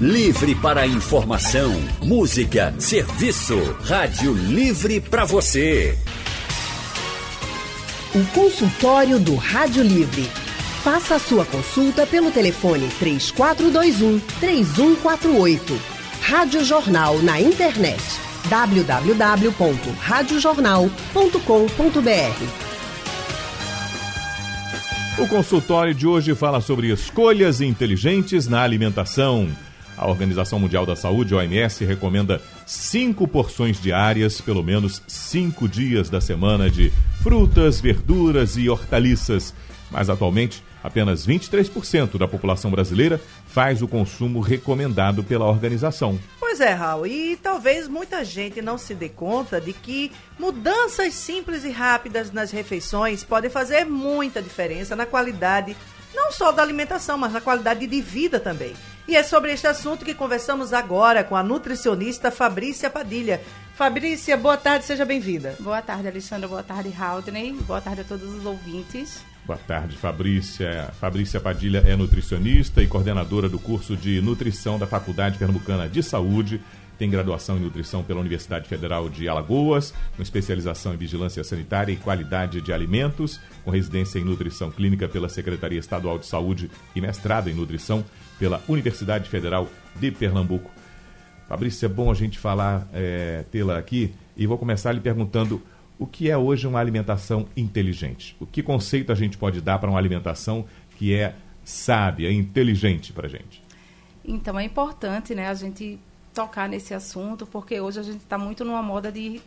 Livre para informação, música, serviço. Rádio Livre para você. O consultório do Rádio Livre. Faça a sua consulta pelo telefone 3421 3148. Rádio Jornal na internet www.radiojornal.com.br. O consultório de hoje fala sobre escolhas inteligentes na alimentação. A Organização Mundial da Saúde, OMS, recomenda cinco porções diárias, pelo menos cinco dias da semana, de frutas, verduras e hortaliças. Mas atualmente, apenas 23% da população brasileira faz o consumo recomendado pela organização. Pois é, Raul, e talvez muita gente não se dê conta de que mudanças simples e rápidas nas refeições podem fazer muita diferença na qualidade, não só da alimentação, mas na qualidade de vida também. E é sobre este assunto que conversamos agora com a nutricionista Fabrícia Padilha. Fabrícia, boa tarde, seja bem-vinda. Boa tarde, Alexandra. Boa tarde, Haldney. Boa tarde a todos os ouvintes. Boa tarde, Fabrícia. Fabrícia Padilha é nutricionista e coordenadora do curso de nutrição da Faculdade Pernambucana de Saúde. Tem graduação em nutrição pela Universidade Federal de Alagoas, com especialização em vigilância sanitária e qualidade de alimentos, com residência em nutrição clínica pela Secretaria Estadual de Saúde e mestrado em nutrição pela Universidade Federal de Pernambuco. Fabrícia, é bom a gente falar, é, tê-la aqui, e vou começar lhe perguntando o que é hoje uma alimentação inteligente? O que conceito a gente pode dar para uma alimentação que é sábia, inteligente para a gente? Então é importante né, a gente tocar nesse assunto, porque hoje a gente está muito numa moda de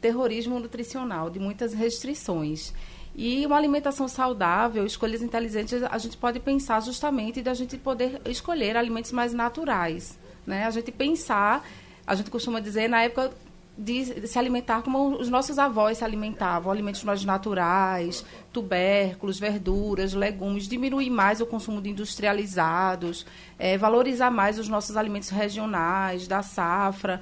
terrorismo nutricional, de muitas restrições. E uma alimentação saudável, escolhas inteligentes, a gente pode pensar justamente da gente poder escolher alimentos mais naturais. Né? A gente pensar, a gente costuma dizer, na época de se alimentar como os nossos avós se alimentavam, alimentos mais naturais, tubérculos, verduras, legumes, diminuir mais o consumo de industrializados, é, valorizar mais os nossos alimentos regionais, da safra,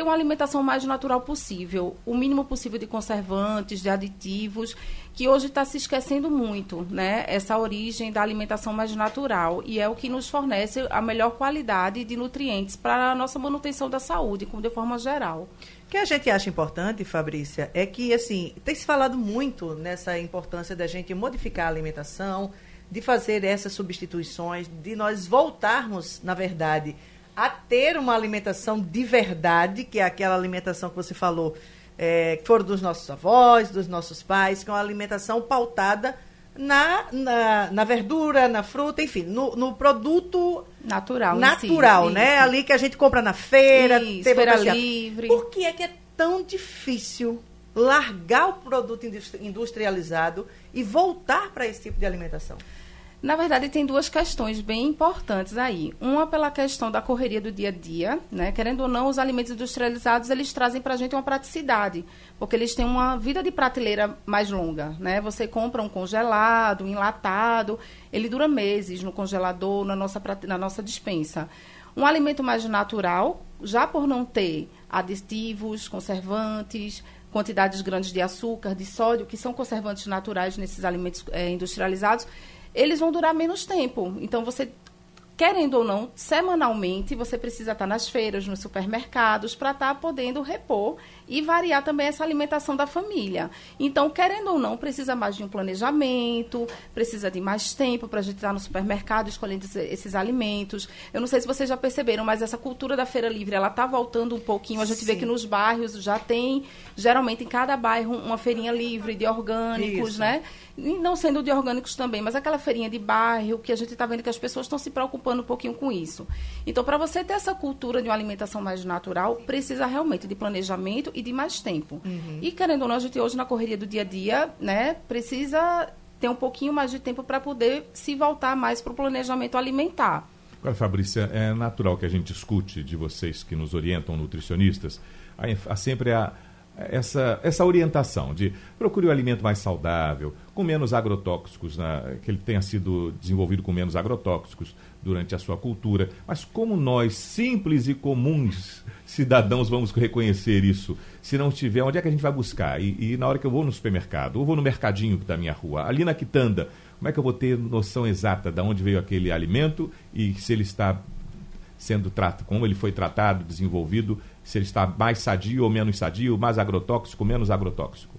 ter uma alimentação mais natural possível, o mínimo possível de conservantes, de aditivos, que hoje está se esquecendo muito, né? Essa origem da alimentação mais natural e é o que nos fornece a melhor qualidade de nutrientes para a nossa manutenção da saúde, como de forma geral. O que a gente acha importante, Fabrícia, é que, assim, tem se falado muito nessa importância da gente modificar a alimentação, de fazer essas substituições, de nós voltarmos, na verdade, a ter uma alimentação de verdade, que é aquela alimentação que você falou, é, que foram dos nossos avós, dos nossos pais, que é uma alimentação pautada na, na, na verdura, na fruta, enfim, no, no produto natural, natural, si, né? Isso. Ali que a gente compra na feira, isso, feira livre. Por que é que é tão difícil largar o produto industrializado e voltar para esse tipo de alimentação? Na verdade, tem duas questões bem importantes aí. Uma pela questão da correria do dia a dia, né? Querendo ou não, os alimentos industrializados, eles trazem para a gente uma praticidade, porque eles têm uma vida de prateleira mais longa, né? Você compra um congelado, um enlatado, ele dura meses no congelador, na nossa, na nossa dispensa. Um alimento mais natural, já por não ter aditivos, conservantes, quantidades grandes de açúcar, de sódio, que são conservantes naturais nesses alimentos é, industrializados, eles vão durar menos tempo. Então, você querendo ou não, semanalmente você precisa estar nas feiras, nos supermercados, para estar podendo repor e variar também essa alimentação da família. Então, querendo ou não, precisa mais de um planejamento, precisa de mais tempo para a gente estar no supermercado escolhendo esses alimentos. Eu não sei se vocês já perceberam, mas essa cultura da feira livre, ela está voltando um pouquinho. A gente Sim. vê que nos bairros já tem, geralmente em cada bairro, uma feirinha livre de orgânicos, Isso. né? E não sendo de orgânicos também, mas aquela feirinha de bairro que a gente está vendo que as pessoas estão se preocupando um pouquinho com isso. Então, para você ter essa cultura de uma alimentação mais natural, precisa realmente de planejamento e de mais tempo. Uhum. E querendo ou não, a gente hoje na correria do dia a dia, né, precisa ter um pouquinho mais de tempo para poder se voltar mais para o planejamento alimentar. Agora, Fabrícia, é natural que a gente escute de vocês que nos orientam, nutricionistas, há sempre a essa, essa orientação de procure o alimento mais saudável, com menos agrotóxicos, né, que ele tenha sido desenvolvido com menos agrotóxicos durante a sua cultura. Mas como nós, simples e comuns cidadãos, vamos reconhecer isso? Se não tiver, onde é que a gente vai buscar? E, e na hora que eu vou no supermercado, ou vou no mercadinho da minha rua, ali na quitanda, como é que eu vou ter noção exata de onde veio aquele alimento e se ele está sendo tratado, como ele foi tratado, desenvolvido, se ele está mais sadio ou menos sadio, mais agrotóxico, menos agrotóxico.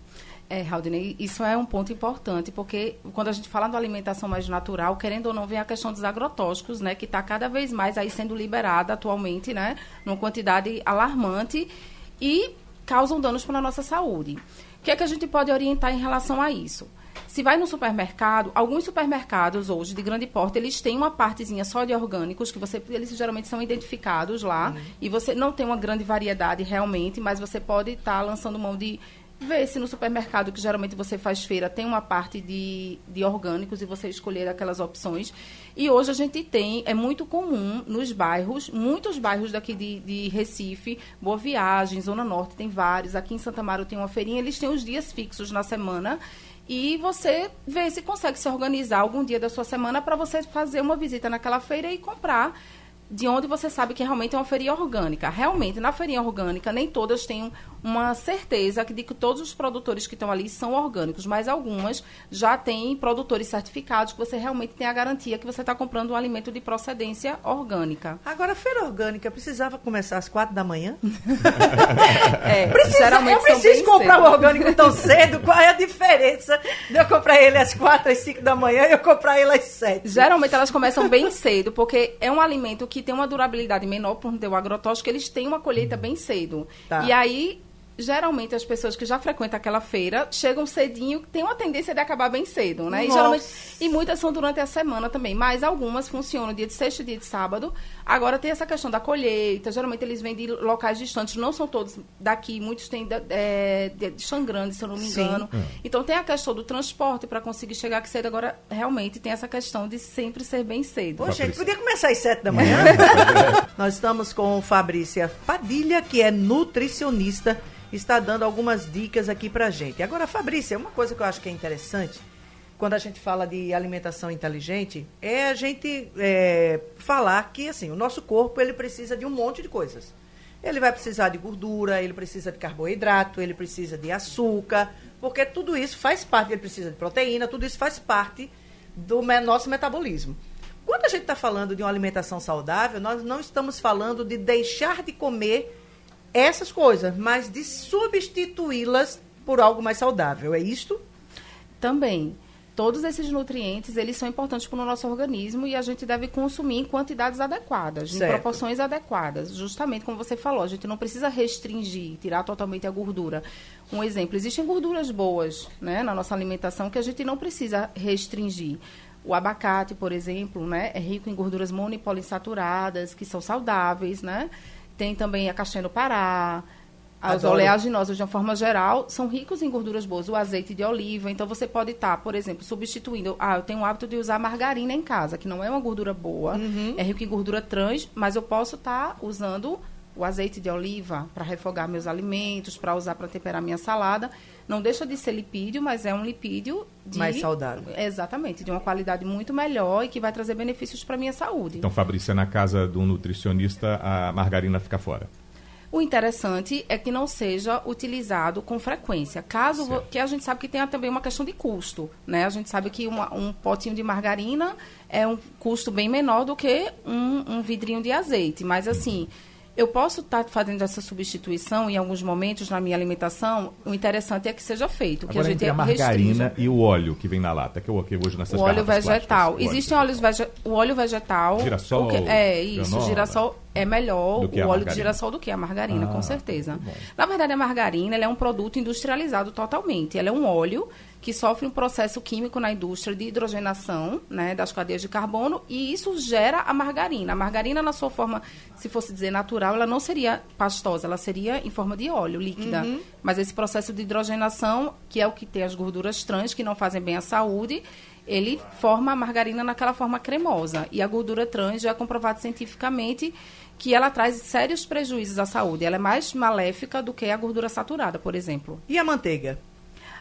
É, Raudinei, isso é um ponto importante, porque quando a gente fala da alimentação mais natural, querendo ou não, vem a questão dos agrotóxicos, né, que está cada vez mais aí sendo liberada atualmente, né, numa quantidade alarmante e causam danos para a nossa saúde. O que é que a gente pode orientar em relação a isso? Se vai no supermercado, alguns supermercados hoje de grande porte, eles têm uma partezinha só de orgânicos, que você, eles geralmente são identificados lá, uhum. e você não tem uma grande variedade realmente, mas você pode estar tá lançando mão de ver se no supermercado, que geralmente você faz feira, tem uma parte de, de orgânicos e você escolher aquelas opções. E hoje a gente tem, é muito comum nos bairros, muitos bairros daqui de, de Recife, Boa Viagem, Zona Norte, tem vários. Aqui em Santa Maria tem uma feirinha, eles têm os dias fixos na semana e você vê se consegue se organizar algum dia da sua semana para você fazer uma visita naquela feira e comprar de onde você sabe que realmente é uma feirinha orgânica. Realmente, na feirinha orgânica, nem todas têm uma certeza de que todos os produtores que estão ali são orgânicos, mas algumas já têm produtores certificados que você realmente tem a garantia que você está comprando um alimento de procedência orgânica. Agora, a feira orgânica precisava começar às quatro da manhã? é, Precisa, geralmente eu preciso comprar o um orgânico tão cedo. Qual é a diferença de eu comprar ele às quatro, às cinco da manhã e eu comprar ele às sete? Geralmente elas começam bem cedo, porque é um alimento que tem uma durabilidade menor por ter o agrotóxico, eles têm uma colheita bem cedo. Tá. E aí geralmente as pessoas que já frequentam aquela feira chegam cedinho, tem uma tendência de acabar bem cedo, né? E, geralmente, e muitas são durante a semana também, mas algumas funcionam dia de sexta e dia de sábado. Agora tem essa questão da colheita, geralmente eles vêm de locais distantes, não são todos daqui, muitos têm é, de, de Xangrande, se eu não me engano. Sim. É. Então tem a questão do transporte para conseguir chegar aqui cedo, agora realmente tem essa questão de sempre ser bem cedo. Ô, gente, podia começar às sete da manhã? Nós estamos com Fabrícia Padilha, que é nutricionista está dando algumas dicas aqui para gente. Agora, Fabrícia, uma coisa que eu acho que é interessante, quando a gente fala de alimentação inteligente, é a gente é, falar que assim o nosso corpo ele precisa de um monte de coisas. Ele vai precisar de gordura, ele precisa de carboidrato, ele precisa de açúcar, porque tudo isso faz parte, ele precisa de proteína, tudo isso faz parte do nosso metabolismo. Quando a gente está falando de uma alimentação saudável, nós não estamos falando de deixar de comer essas coisas, mas de substituí-las por algo mais saudável. É isto? Também. Todos esses nutrientes, eles são importantes para o nosso organismo e a gente deve consumir em quantidades adequadas, certo. em proporções adequadas. Justamente como você falou, a gente não precisa restringir, tirar totalmente a gordura. Um exemplo, existem gorduras boas né, na nossa alimentação que a gente não precisa restringir. O abacate, por exemplo, né, é rico em gorduras monopolinsaturadas, que são saudáveis, né? Tem também a castanha do Pará. As oleaginosas, de uma forma geral, são ricos em gorduras boas. O azeite de oliva. Então, você pode estar, por exemplo, substituindo. Ah, eu tenho o hábito de usar margarina em casa, que não é uma gordura boa. Uhum. É rico em gordura trans, mas eu posso estar usando o azeite de oliva para refogar meus alimentos, para usar para temperar minha salada. Não deixa de ser lipídio, mas é um lipídio de, mais saudável. Exatamente, de uma qualidade muito melhor e que vai trazer benefícios para a minha saúde. Então, Fabrícia, na casa do nutricionista, a margarina fica fora. O interessante é que não seja utilizado com frequência. Caso certo. que a gente sabe que tem também uma questão de custo, né? A gente sabe que uma, um potinho de margarina é um custo bem menor do que um, um vidrinho de azeite. Mas assim, eu posso estar tá fazendo essa substituição em alguns momentos na minha alimentação. O interessante é que seja feito. Agora, que a gente entre a margarina restrinja. e o óleo que vem na lata, que eu aqui hoje nessas O óleo vegetal. Existem óleos vegetal. O óleo vegetal. Girassol. Que, é isso. Granola. Girassol é melhor o óleo de girassol do que a margarina, ah, com certeza. Na verdade, a margarina é um produto industrializado totalmente. Ela é um óleo que sofre um processo químico na indústria de hidrogenação né, das cadeias de carbono e isso gera a margarina. A margarina, na sua forma, se fosse dizer natural, ela não seria pastosa, ela seria em forma de óleo líquida. Uhum. Mas esse processo de hidrogenação, que é o que tem as gorduras trans, que não fazem bem à saúde, ele forma a margarina naquela forma cremosa. E a gordura trans já é comprovado cientificamente que ela traz sérios prejuízos à saúde. Ela é mais maléfica do que a gordura saturada, por exemplo. E a manteiga?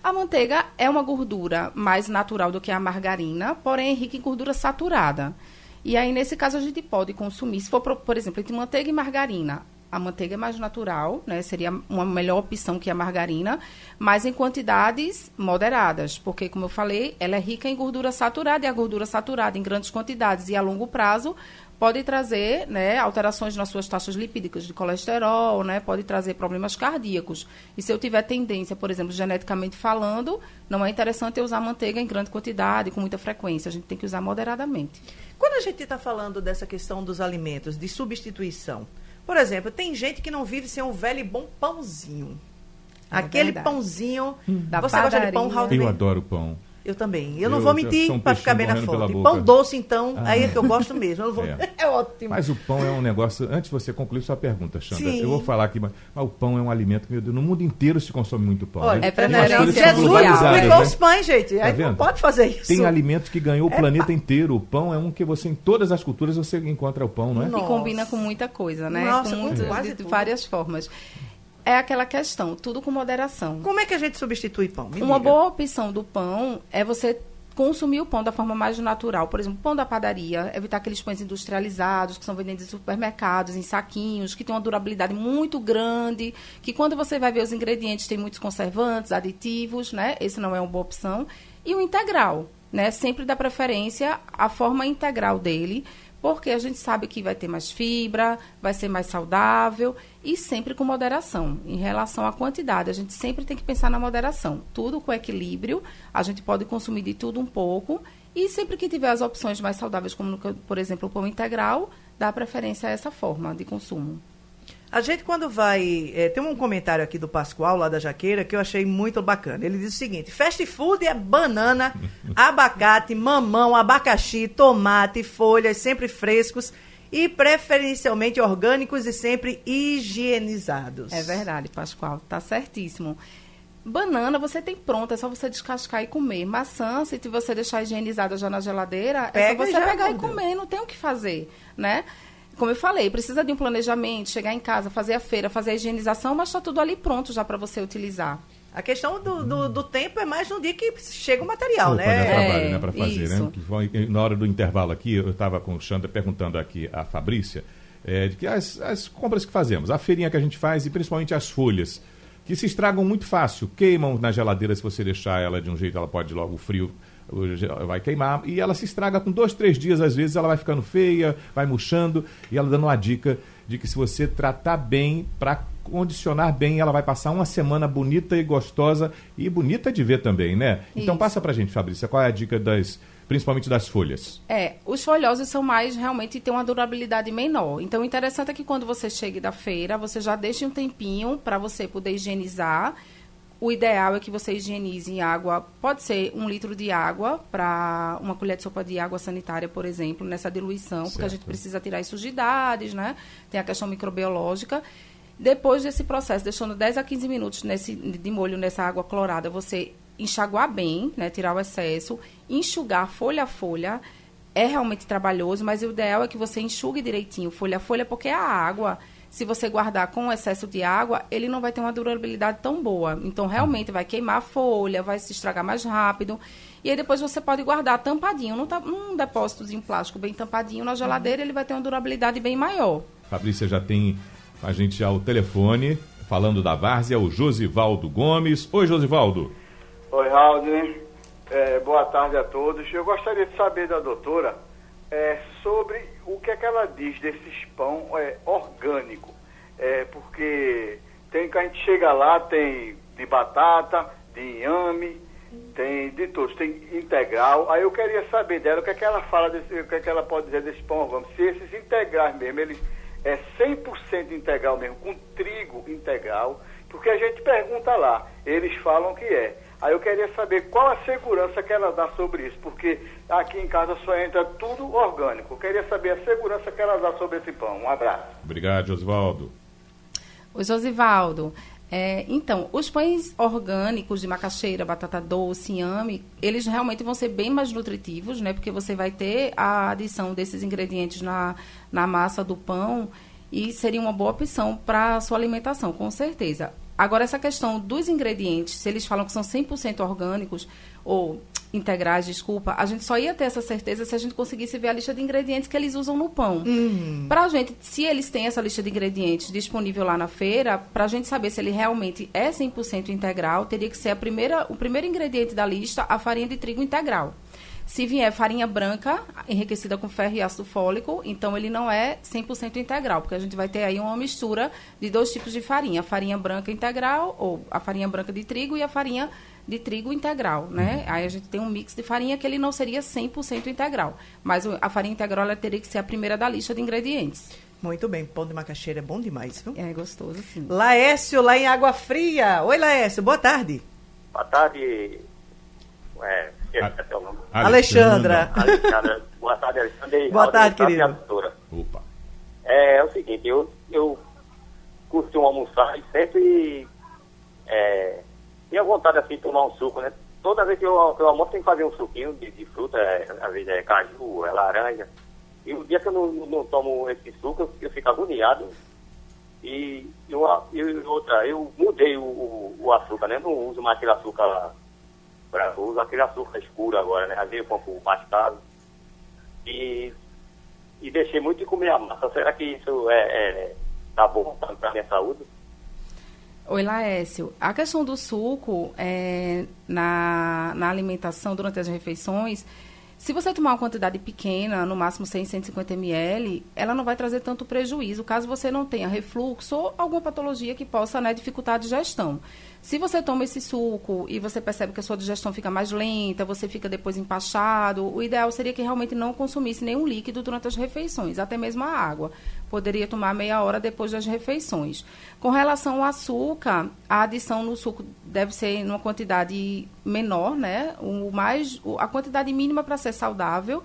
A manteiga é uma gordura mais natural do que a margarina, porém é rica em gordura saturada. E aí, nesse caso, a gente pode consumir, se for, por exemplo, entre manteiga e margarina, a manteiga é mais natural, né? Seria uma melhor opção que a margarina, mas em quantidades moderadas, porque como eu falei, ela é rica em gordura saturada e a gordura saturada em grandes quantidades e a longo prazo pode trazer né, alterações nas suas taxas lipídicas de colesterol, né, pode trazer problemas cardíacos. E se eu tiver tendência, por exemplo, geneticamente falando, não é interessante eu usar manteiga em grande quantidade, com muita frequência. A gente tem que usar moderadamente. Quando a gente está falando dessa questão dos alimentos, de substituição, por exemplo, tem gente que não vive sem um velho e bom pãozinho. É Aquele verdade. pãozinho. Da você padaria. gosta de pão, Raul? Eu adoro pão. Eu também. Eu, eu não vou mentir para ficar bem na foto. Pão doce, então, ah. aí é que eu gosto mesmo. Vou... É. é. ótimo. Mas o pão é um negócio. Antes de você concluir sua pergunta, Xanda, Sim. eu vou falar aqui, mas, mas, o pão é um alimento que, meu Deus, no mundo inteiro se consome muito pão. Olha, né? é preferência. Jesus explicou né? os pães, gente. Tá aí não pode fazer isso. Tem alimentos que ganhou o é planeta inteiro. O pão é um que você, em todas as culturas, você encontra o pão, não é? Nossa. E combina com muita coisa, né? Nossa, com muito, de, de várias formas é aquela questão, tudo com moderação. Como é que a gente substitui pão? Me Uma diga. boa opção do pão é você consumir o pão da forma mais natural. Por exemplo, pão da padaria, evitar aqueles pães industrializados que são vendidos em supermercados, em saquinhos, que tem uma durabilidade muito grande, que quando você vai ver os ingredientes tem muitos conservantes, aditivos, né? Esse não é uma boa opção. E o integral, né? Sempre dá preferência à forma integral dele, porque a gente sabe que vai ter mais fibra, vai ser mais saudável e sempre com moderação. Em relação à quantidade, a gente sempre tem que pensar na moderação. Tudo com equilíbrio, a gente pode consumir de tudo um pouco e sempre que tiver as opções mais saudáveis, como por exemplo o pão integral, dá preferência a essa forma de consumo. A gente, quando vai. É, tem um comentário aqui do Pascoal, lá da Jaqueira, que eu achei muito bacana. Ele diz o seguinte: fast food é banana, abacate, mamão, abacaxi, tomate, folhas, sempre frescos e preferencialmente orgânicos e sempre higienizados. É verdade, Pascoal, tá certíssimo. Banana você tem pronta, é só você descascar e comer. Maçã, se você deixar higienizada já na geladeira, Pega é só você pegar e comer, não tem o que fazer, né? Como eu falei, precisa de um planejamento, chegar em casa, fazer a feira, fazer a higienização, mas está tudo ali pronto já para você utilizar. A questão do, do, do, tempo é mais no dia que chega o material, Opa, né? trabalho, é, né, para fazer, né? isso. né? Na hora do intervalo aqui, eu estava com o Xandra perguntando aqui a Fabrícia, é, de que as, as compras que fazemos, a feirinha que a gente faz e principalmente as folhas, que se estragam muito fácil, queimam na geladeira, se você deixar ela de um jeito, ela pode logo, o frio vai queimar e ela se estraga com dois, três dias, às vezes ela vai ficando feia, vai murchando e ela dando uma dica de que se você tratar bem, para condicionar bem, ela vai passar uma semana bonita e gostosa e bonita de ver também, né? Então, Isso. Então passa pra gente, Fabrícia, qual é a dica das principalmente das folhas? É, os folhosos são mais realmente tem uma durabilidade menor. Então o interessante é que quando você chegue da feira, você já deixe um tempinho para você poder higienizar o ideal é que você higienize em água, pode ser um litro de água para uma colher de sopa de água sanitária, por exemplo, nessa diluição, certo. porque a gente precisa tirar as sujidades, né? Tem a questão microbiológica. Depois desse processo, deixando 10 a 15 minutos nesse, de molho nessa água clorada, você enxaguar bem, né? Tirar o excesso, enxugar folha a folha. É realmente trabalhoso, mas o ideal é que você enxugue direitinho folha a folha, porque a água se você guardar com excesso de água, ele não vai ter uma durabilidade tão boa. Então, realmente vai queimar a folha, vai se estragar mais rápido. E aí depois você pode guardar tampadinho, num, num depósitozinho plástico bem tampadinho na geladeira, ele vai ter uma durabilidade bem maior. Fabrícia já tem a gente já o telefone, falando da várzea, o Josivaldo Gomes. Oi, Josivaldo. Oi, Raul. É, boa tarde a todos. Eu gostaria de saber da doutora é, sobre ela diz desses pão é, orgânico. É, porque tem que a gente chega lá, tem de batata, de inhame, tem de todos, tem integral. Aí eu queria saber dela o que é que ela fala, desse, o que é que ela pode dizer desse pão orgânico. Se esses integrais mesmo, eles é 100% integral mesmo, com trigo integral, porque a gente pergunta lá, eles falam que é. Aí eu queria saber qual a segurança que ela dá sobre isso, porque aqui em casa só entra tudo orgânico. Eu queria saber a segurança que ela dá sobre esse pão. Um abraço. Obrigado, Josivaldo. O Josivaldo, é, então, os pães orgânicos de macaxeira, batata doce, inhame, eles realmente vão ser bem mais nutritivos, né? Porque você vai ter a adição desses ingredientes na, na massa do pão e seria uma boa opção para a sua alimentação, com certeza. Agora, essa questão dos ingredientes, se eles falam que são 100% orgânicos, ou integrais, desculpa, a gente só ia ter essa certeza se a gente conseguisse ver a lista de ingredientes que eles usam no pão. Uhum. Para a gente, se eles têm essa lista de ingredientes disponível lá na feira, para a gente saber se ele realmente é 100% integral, teria que ser a primeira, o primeiro ingrediente da lista, a farinha de trigo integral. Se vier farinha branca, enriquecida com ferro e ácido fólico, então ele não é 100% integral, porque a gente vai ter aí uma mistura de dois tipos de farinha, a farinha branca integral, ou a farinha branca de trigo e a farinha de trigo integral, né? Uhum. Aí a gente tem um mix de farinha que ele não seria 100% integral, mas a farinha integral ela teria que ser a primeira da lista de ingredientes. Muito bem, pão de macaxeira é bom demais, viu? É gostoso, sim. Laércio, lá em Água Fria. Oi, Laércio, boa tarde. Boa tarde. É. Alexandra. Alexandra. Boa tarde, Alexandra. Boa tarde, querido. Opa. É, é, o seguinte, eu, eu costumo almoçar e sempre é, tenho vontade assim de tomar um suco, né? Toda vez que eu, que eu almoço tem que fazer um suquinho de, de fruta, é, às vezes é caju, é laranja. E o dia que eu não, não tomo esse suco, eu, eu fico agoniado. E, eu, e outra, eu mudei o, o, o, açúcar, né? Não uso mais aquele açúcar branco, uso aquele açúcar escuro agora, né? Às vezes eu compro mascado. E, e deixei muito de comer a massa. Será que isso é, é tá bom para minha saúde? Oi, Laércio. A questão do suco é, na, na alimentação durante as refeições se você tomar uma quantidade pequena, no máximo 100, 150 ml, ela não vai trazer tanto prejuízo, caso você não tenha refluxo ou alguma patologia que possa né, dificultar a digestão. Se você toma esse suco e você percebe que a sua digestão fica mais lenta, você fica depois empachado, o ideal seria que realmente não consumisse nenhum líquido durante as refeições, até mesmo a água. Poderia tomar meia hora depois das refeições. Com relação ao açúcar, a adição no suco deve ser numa quantidade menor, né? O mais, a quantidade mínima para ser saudável.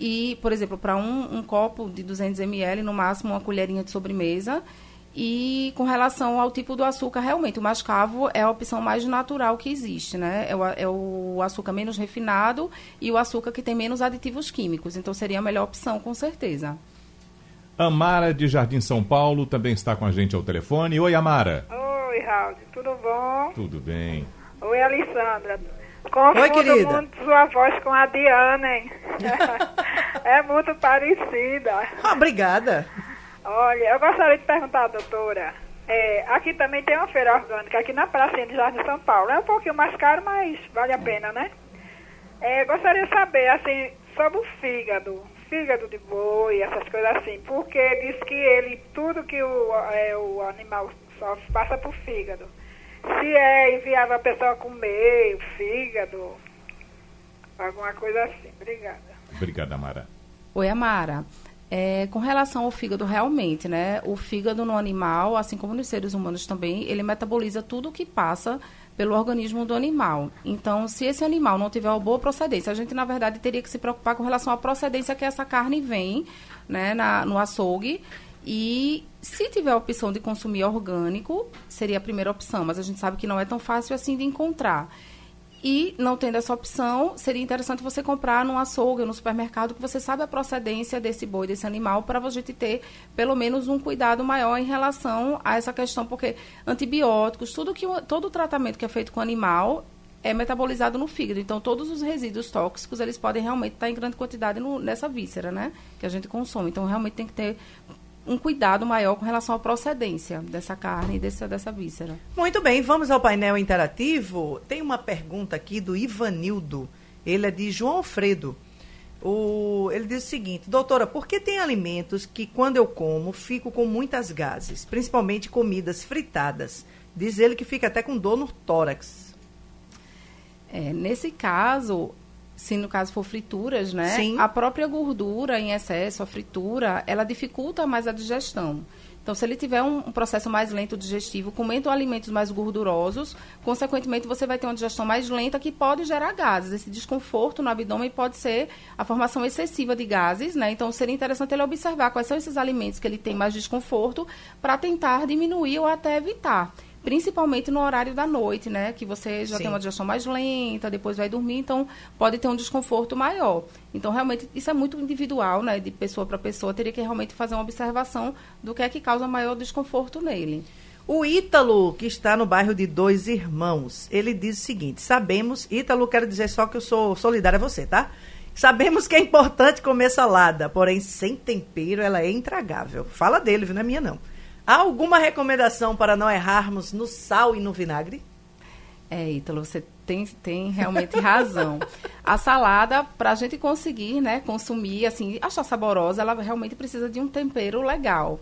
E, por exemplo, para um, um copo de 200 ml, no máximo uma colherinha de sobremesa e com relação ao tipo do açúcar, realmente, o mascavo é a opção mais natural que existe, né? É o, é o, açúcar menos refinado e o açúcar que tem menos aditivos químicos. Então, seria a melhor opção, com certeza. Amara, de Jardim São Paulo, também está com a gente ao telefone. Oi, Amara. Oi, Raul. Tudo bom? Tudo bem. Oi, Alessandra. Confundo Oi, querida. muito sua voz com a Diana, hein? é muito parecida. Ah, obrigada. Olha, eu gostaria de perguntar, doutora. É, aqui também tem uma feira orgânica, aqui na Praça de Jardim São Paulo. É um pouquinho mais caro, mas vale a pena, né? É, gostaria de saber, assim, sobre o fígado. Fígado de boi, essas coisas assim. Porque diz que ele, tudo que o, é, o animal sofre, passa por fígado. Se é inviável a pessoa comer o fígado, alguma coisa assim. Obrigada. Obrigada, Amara. Oi, Amara. É, com relação ao fígado, realmente, né? O fígado no animal, assim como nos seres humanos também, ele metaboliza tudo o que passa pelo organismo do animal. Então, se esse animal não tiver uma boa procedência, a gente, na verdade, teria que se preocupar com relação à procedência que essa carne vem, né, na, no açougue. E se tiver a opção de consumir orgânico, seria a primeira opção, mas a gente sabe que não é tão fácil assim de encontrar. E, não tendo essa opção, seria interessante você comprar num açougue ou no supermercado, que você sabe a procedência desse boi, desse animal, para a gente ter pelo menos um cuidado maior em relação a essa questão, porque antibióticos, tudo que, todo o tratamento que é feito com animal é metabolizado no fígado. Então, todos os resíduos tóxicos, eles podem realmente estar em grande quantidade no, nessa víscera, né? Que a gente consome. Então, realmente tem que ter um cuidado maior com relação à procedência dessa carne e dessa, dessa víscera. Muito bem, vamos ao painel interativo. Tem uma pergunta aqui do Ivanildo. Ele é de João Alfredo. O, ele diz o seguinte, doutora, por que tem alimentos que quando eu como fico com muitas gases, principalmente comidas fritadas? Diz ele que fica até com dor no tórax. É, nesse caso, se no caso for frituras, né? Sim. A própria gordura em excesso, a fritura, ela dificulta mais a digestão. Então, se ele tiver um, um processo mais lento digestivo, comendo alimentos mais gordurosos, consequentemente você vai ter uma digestão mais lenta que pode gerar gases. Esse desconforto no abdômen pode ser a formação excessiva de gases, né? Então, seria interessante ele observar quais são esses alimentos que ele tem mais desconforto para tentar diminuir ou até evitar principalmente no horário da noite, né? Que você já Sim. tem uma digestão mais lenta, depois vai dormir, então pode ter um desconforto maior. Então, realmente, isso é muito individual, né? De pessoa para pessoa, teria que realmente fazer uma observação do que é que causa maior desconforto nele. O Ítalo, que está no bairro de Dois Irmãos, ele diz o seguinte: sabemos, Ítalo, quero dizer só que eu sou solidária a você, tá? Sabemos que é importante comer salada, porém sem tempero ela é intragável. Fala dele, viu? Não é minha, não. Há alguma recomendação para não errarmos no sal e no vinagre? É, Ítalo, você tem, tem realmente razão. A salada, para a gente conseguir né, consumir, assim, achar saborosa, ela realmente precisa de um tempero legal.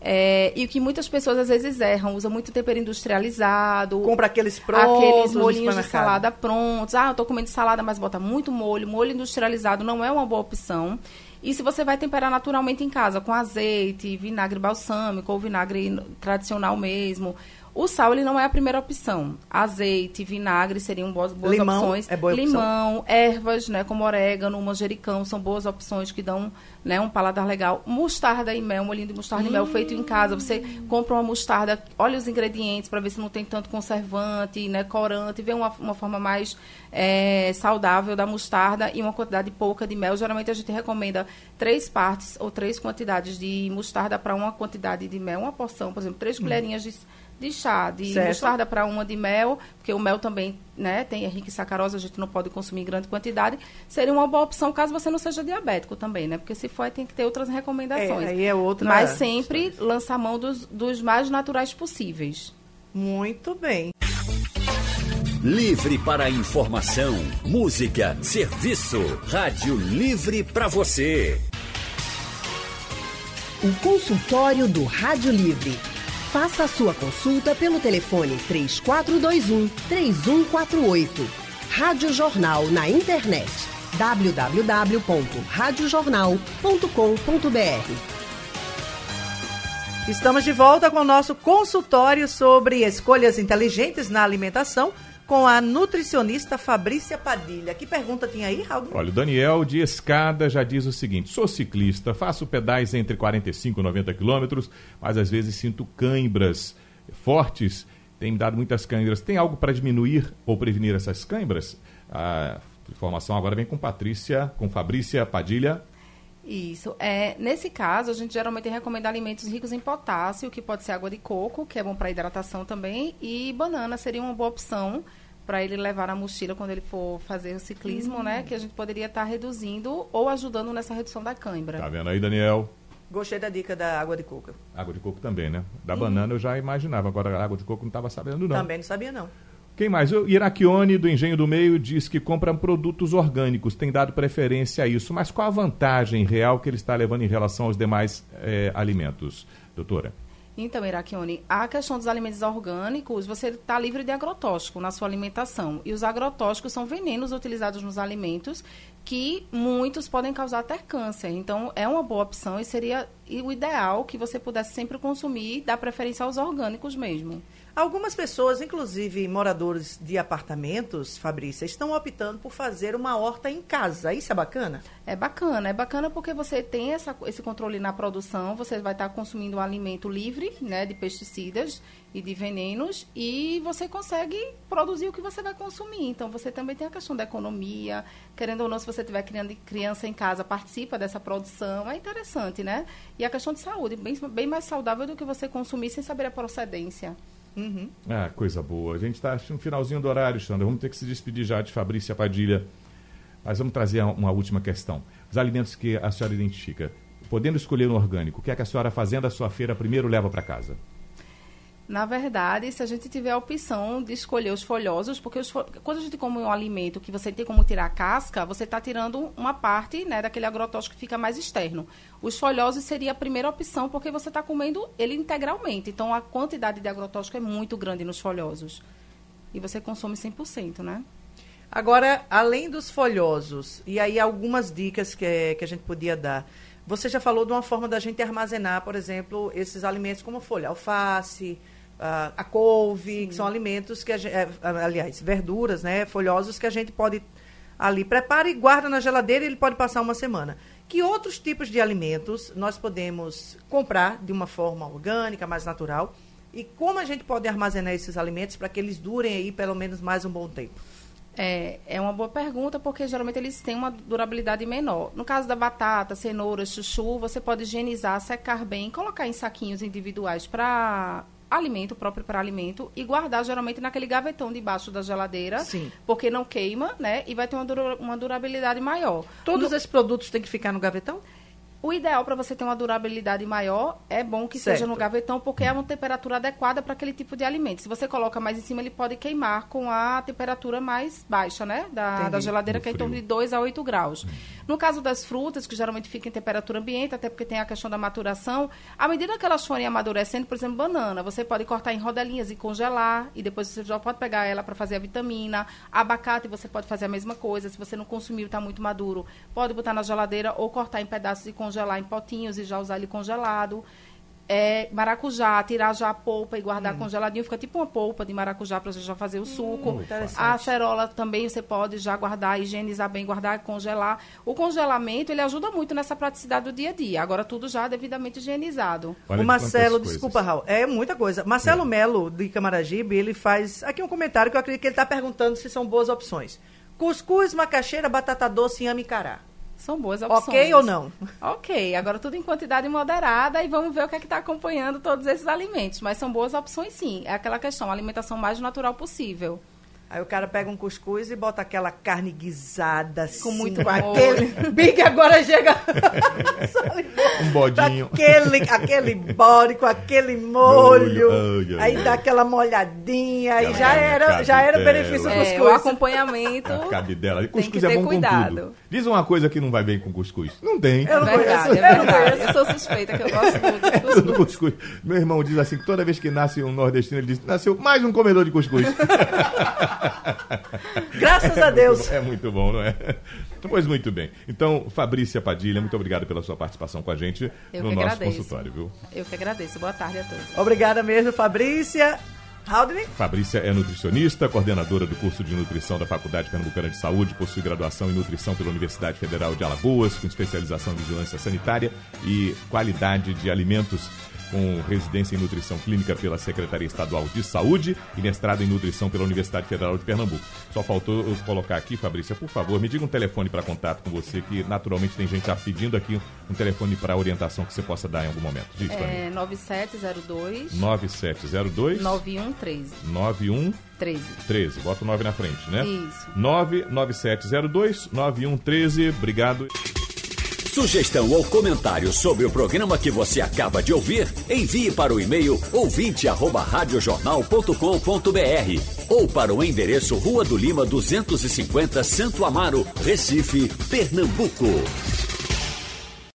É, e o que muitas pessoas às vezes erram, usa muito tempero industrializado. Compra aqueles prontos. Aqueles molhinhos de salada prontos. Ah, eu tô comendo salada, mas bota muito molho. Molho industrializado não é uma boa opção. E se você vai temperar naturalmente em casa, com azeite, vinagre balsâmico ou vinagre tradicional mesmo, o sal ele não é a primeira opção. Azeite, vinagre seriam boas, boas Limão opções. é boa Limão, ervas, né, como orégano, manjericão, são boas opções que dão né, um paladar legal. Mostarda e mel, molhinho de mostarda e mel feito em casa. Você compra uma mostarda, olha os ingredientes para ver se não tem tanto conservante, né, corante, vê uma, uma forma mais é, saudável da mostarda e uma quantidade pouca de mel. Geralmente a gente recomenda três partes ou três quantidades de mostarda para uma quantidade de mel, uma porção, por exemplo, três colherinhas de de chá, de Certo. mostarda para uma de mel, porque o mel também né, tem é rico em sacarose, a gente não pode consumir em grande quantidade. Seria uma boa opção caso você não seja diabético também, né? Porque se for, tem que ter outras recomendações. É, aí é outra Mas sempre lança a mão dos, dos mais naturais possíveis. Muito bem. Livre para informação, música, serviço. Rádio Livre para você. O consultório do Rádio Livre. Faça a sua consulta pelo telefone 3421 3148. Rádio Jornal na internet www.radiojornal.com.br. Estamos de volta com o nosso consultório sobre escolhas inteligentes na alimentação com a nutricionista Fabrícia Padilha. Que pergunta tinha aí, Raul? Olha, o Daniel de Escada já diz o seguinte: sou ciclista, faço pedais entre 45 e 90 quilômetros, mas às vezes sinto cãibras fortes, tem me dado muitas cãibras. Tem algo para diminuir ou prevenir essas cãibras? A informação agora vem com Patrícia, com Fabrícia Padilha. Isso. É, nesse caso, a gente geralmente recomenda alimentos ricos em potássio, que pode ser água de coco, que é bom para hidratação também, e banana seria uma boa opção para ele levar na mochila quando ele for fazer o ciclismo, né? Que a gente poderia estar reduzindo ou ajudando nessa redução da cãibra. Tá vendo aí, Daniel? Gostei da dica da água de coco. Água de coco também, né? Da banana eu já imaginava, agora a água de coco não estava sabendo, não. Também não sabia, não. Quem mais? O Iraquione, do Engenho do Meio, diz que compra produtos orgânicos, tem dado preferência a isso. Mas qual a vantagem real que ele está levando em relação aos demais eh, alimentos, doutora? Então, Iraquione, a questão dos alimentos orgânicos, você está livre de agrotóxico na sua alimentação. E os agrotóxicos são venenos utilizados nos alimentos que muitos podem causar até câncer. Então, é uma boa opção e seria o ideal que você pudesse sempre consumir dar preferência aos orgânicos mesmo. Algumas pessoas, inclusive moradores de apartamentos, Fabrícia, estão optando por fazer uma horta em casa. Isso é bacana? É bacana, é bacana porque você tem essa, esse controle na produção, você vai estar consumindo um alimento livre, né, de pesticidas e de venenos e você consegue produzir o que você vai consumir. Então você também tem a questão da economia, querendo ou não, se você tiver criança em casa, participa dessa produção, é interessante, né? E a questão de saúde, bem, bem mais saudável do que você consumir sem saber a procedência. Uhum. Ah, coisa boa. A gente está no finalzinho do horário, Sandra. Vamos ter que se despedir já de Fabrícia Padilha. Mas vamos trazer uma última questão. Os alimentos que a senhora identifica. Podendo escolher um orgânico, o que é que a senhora fazendo a sua feira primeiro leva para casa? Na verdade, se a gente tiver a opção de escolher os folhosos, porque os quando a gente come um alimento que você tem como tirar a casca, você está tirando uma parte né, daquele agrotóxico que fica mais externo. Os folhosos seria a primeira opção, porque você está comendo ele integralmente. Então, a quantidade de agrotóxico é muito grande nos folhosos. E você consome 100%, né? Agora, além dos folhosos, e aí algumas dicas que, que a gente podia dar. Você já falou de uma forma da gente armazenar, por exemplo, esses alimentos como folha, alface, a, a couve, que são alimentos que, a gente, é, aliás, verduras, né, folhosos que a gente pode ali prepara e guarda na geladeira e ele pode passar uma semana. Que outros tipos de alimentos nós podemos comprar de uma forma orgânica, mais natural? E como a gente pode armazenar esses alimentos para que eles durem aí pelo menos mais um bom tempo? É, é uma boa pergunta, porque geralmente eles têm uma durabilidade menor. No caso da batata, cenoura, chuchu, você pode higienizar, secar bem, colocar em saquinhos individuais para alimento próprio para alimento e guardar geralmente naquele gavetão debaixo da geladeira, Sim. porque não queima, né? E vai ter uma, dura, uma durabilidade maior. Todos No- esses produtos têm que ficar no gavetão? O ideal para você ter uma durabilidade maior é bom que Certo. seja no gavetão, porque é uma temperatura adequada para aquele tipo de alimento. Se você coloca mais em cima, ele pode queimar com a temperatura mais baixa, né? Da, da geladeira, que é em torno de 2 a 8 graus. No caso das frutas, que geralmente ficam em temperatura ambiente, até porque tem a questão da maturação, à medida que elas forem amadurecendo, por exemplo, banana, você pode cortar em rodelinhas e congelar, e depois você já pode pegar ela para fazer a vitamina. Abacate, você pode fazer a mesma coisa. Se você não consumiu, está muito maduro, pode botar na geladeira ou cortar em pedaços e congelar em potinhos e já usar ele congelado. É, maracujá, tirar já a polpa e guardar congeladinho, fica tipo uma polpa de maracujá para você já fazer o suco. interessante. a acerola também você pode já guardar, higienizar bem, guardar e congelar. O congelamento, ele ajuda muito nessa praticidade do dia a dia. Agora, tudo já devidamente higienizado. Olha o Marcelo, desculpa. Raul, é muita coisa. Marcelo É. Melo, de Camaragibe, ele faz aqui um comentário que eu acredito que ele está perguntando se são boas opções. Cuscuz, macaxeira, batata doce e inhame cará. São boas opções. Ok ou não? Ok, agora tudo em quantidade moderada e vamos ver o que é que está acompanhando todos esses alimentos. Mas são boas opções sim. É aquela questão, alimentação mais natural possível. Aí o cara pega um cuscuz e bota aquela carne guisada assim, Com muito com aquele Big agora chega Um bodinho. aquele aquele bode com aquele molho. Aí dá aquela molhadinha, aí já era já era benefício do É, o cuscuz. acompanhamento. A cabidela. E Tem cuscuz que é ter bom com cuidado. tudo. Diz uma coisa que não vai bem com cuscuz. Não tem. Eu não verdade, conheço. é verdade. Eu sou suspeita que eu gosto muito de cuscuz. Tudo cuscuz. Meu irmão diz assim que toda vez que nasce um nordestino, ele diz: nasceu mais um comedor de cuscuz. Graças a Deus. É muito bom, não é? Pois muito bem. Então, Fabrícia Padilha, muito obrigado pela sua participação com a gente Eu no nosso agradeço. consultório, viu? Eu que agradeço. Boa tarde a todos. Obrigada mesmo, Fabrícia. Haldane? Fabrícia é nutricionista, coordenadora do curso de nutrição da Faculdade Pernambucana de Saúde, possui graduação em nutrição pela Universidade Federal de Alagoas, com especialização em vigilância sanitária e qualidade de alimentos, com residência em nutrição clínica pela Secretaria Estadual de Saúde e mestrado em nutrição pela Universidade Federal de Pernambuco. Só faltou eu colocar aqui, Fabrícia, por favor, me diga um telefone para contato com você, que naturalmente tem gente já pedindo aqui um telefone para orientação que você possa dar em algum momento. Diz. É 9702 9702 9113. 9113. 13. Bota o 9 na frente, né? Isso. 99702 9113. Obrigado. Sugestão ou comentário sobre o programa que você acaba de ouvir, envie para o e-mail ouvinte@radiojornal.com.br ou para o endereço Rua do Lima 250, Santo Amaro, Recife, Pernambuco.